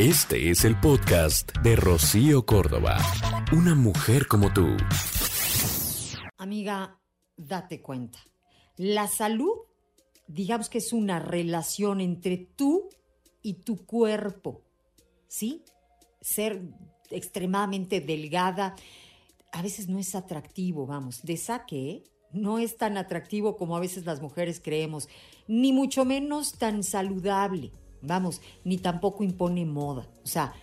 Este es el podcast de Rocío Córdoba. Una mujer como tú. Amiga, date cuenta. La salud, digamos que es una relación entre tú y tu cuerpo. ¿Sí? Ser extremadamente delgada a veces no es atractivo, vamos. De saque, ¿eh? no es tan atractivo como a veces las mujeres creemos, ni mucho menos tan saludable, vamos, ni tampoco impone moda. O sea,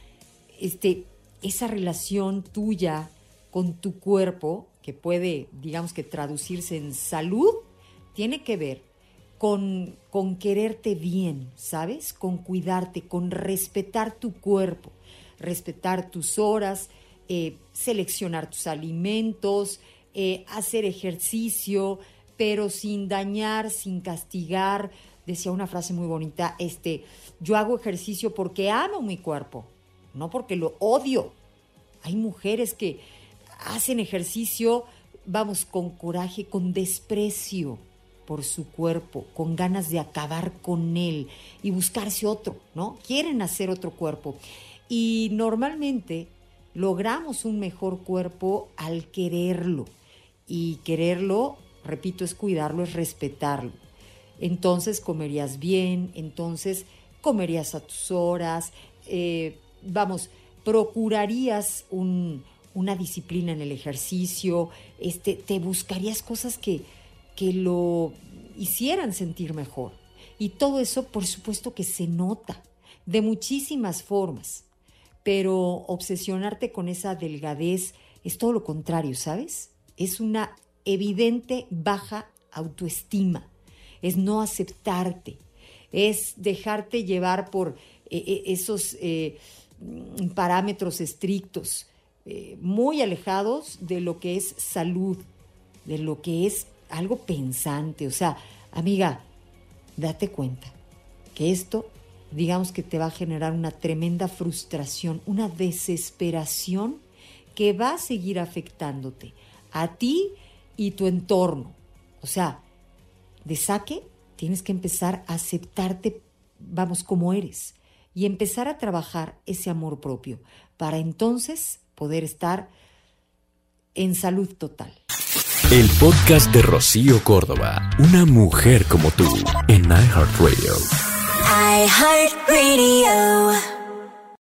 este, esa relación tuya con tu cuerpo, que puede, digamos que traducirse en salud, tiene que ver con, con quererte bien, ¿sabes? Con cuidarte, con respetar tu cuerpo, respetar tus horas, eh, seleccionar tus alimentos, eh, hacer ejercicio, pero sin dañar, sin castigar. Decía una frase muy bonita, este, yo hago ejercicio porque amo mi cuerpo, no porque lo odio. Hay mujeres que hacen ejercicio, vamos, con coraje, con desprecio por su cuerpo, con ganas de acabar con él y buscarse otro, ¿no? Quieren hacer otro cuerpo. Y normalmente logramos un mejor cuerpo al quererlo. Y quererlo, repito, es cuidarlo, es respetarlo. Entonces comerías bien, entonces comerías a tus horas, eh, vamos, procurarías una disciplina en el ejercicio, este, te buscarías cosas que, que lo hicieran sentir mejor. Y todo eso, por supuesto que se nota de muchísimas formas, pero obsesionarte con esa delgadez es todo lo contrario, ¿sabes? Es una evidente baja autoestima, es no aceptarte, es dejarte llevar por eh, eh, esos eh, parámetros estrictos, muy alejados de lo que es salud, de lo que es algo pensante. O sea, amiga, date cuenta que esto, digamos que te va a generar una tremenda frustración, una desesperación que va a seguir afectándote a ti y tu entorno. O sea, de saque tienes que empezar a aceptarte, vamos, como eres, y empezar a trabajar ese amor propio, para entonces poder estar en salud total. El podcast de Rocío Córdoba, una mujer como tú, en iHeartRadio. iHeartRadio.